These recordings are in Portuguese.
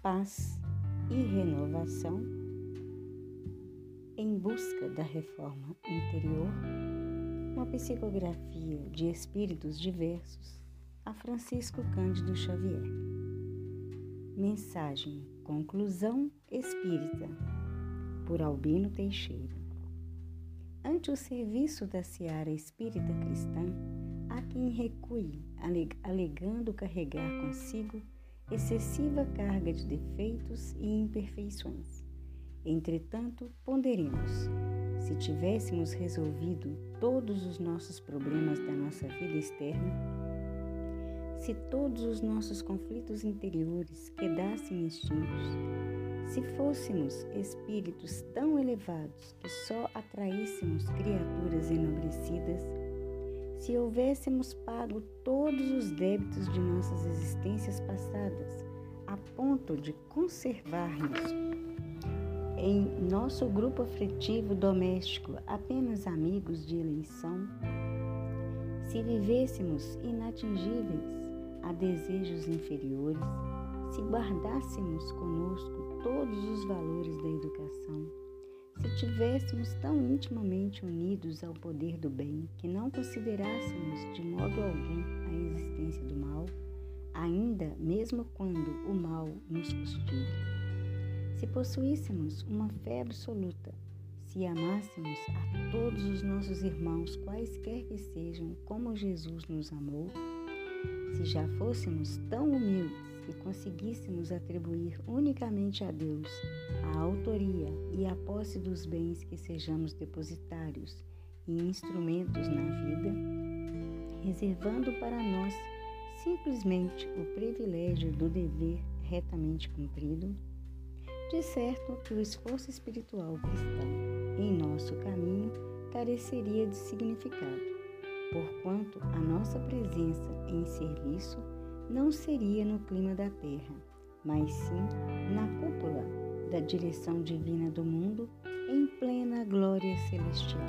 paz e renovação em busca da reforma interior, uma psicografia de espíritos diversos a Francisco Cândido Xavier. Mensagem Conclusão Espírita por Albino Teixeira. Ante o serviço da seara espírita cristã, há quem recue, alegando carregar consigo excessiva carga de defeitos e imperfeições. Entretanto, ponderemos: se tivéssemos resolvido todos os nossos problemas da nossa vida externa, se todos os nossos conflitos interiores quedassem extintos, se fôssemos espíritos tão elevados que só atraíssemos criaturas enobrecidas, se houvéssemos pago todos os débitos de nossas existências passadas, a ponto de conservarmos em nosso grupo afetivo doméstico apenas amigos de eleição, se vivêssemos inatingíveis a desejos inferiores, se guardássemos conosco todos os valores da educação, se tivéssemos tão intimamente unidos ao poder do bem que não considerássemos de modo algum a existência do mal, ainda mesmo quando o mal nos custigue. Se possuíssemos uma fé absoluta, se amássemos a todos os nossos irmãos, quaisquer que sejam, como Jesus nos amou, se já fôssemos tão humildes e conseguíssemos atribuir unicamente a Deus a autoria e a posse dos bens que sejamos depositários e instrumentos na vida, reservando para nós simplesmente o privilégio do dever retamente cumprido, de certo que o esforço espiritual cristão em nosso caminho careceria de significado, porquanto a nossa presença em serviço não seria no clima da terra, mas sim na cúpula da direção divina do mundo em plena glória celestial.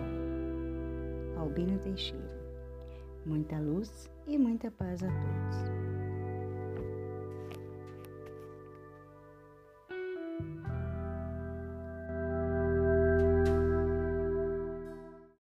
Albino Teixeira. Muita luz e muita paz a todos.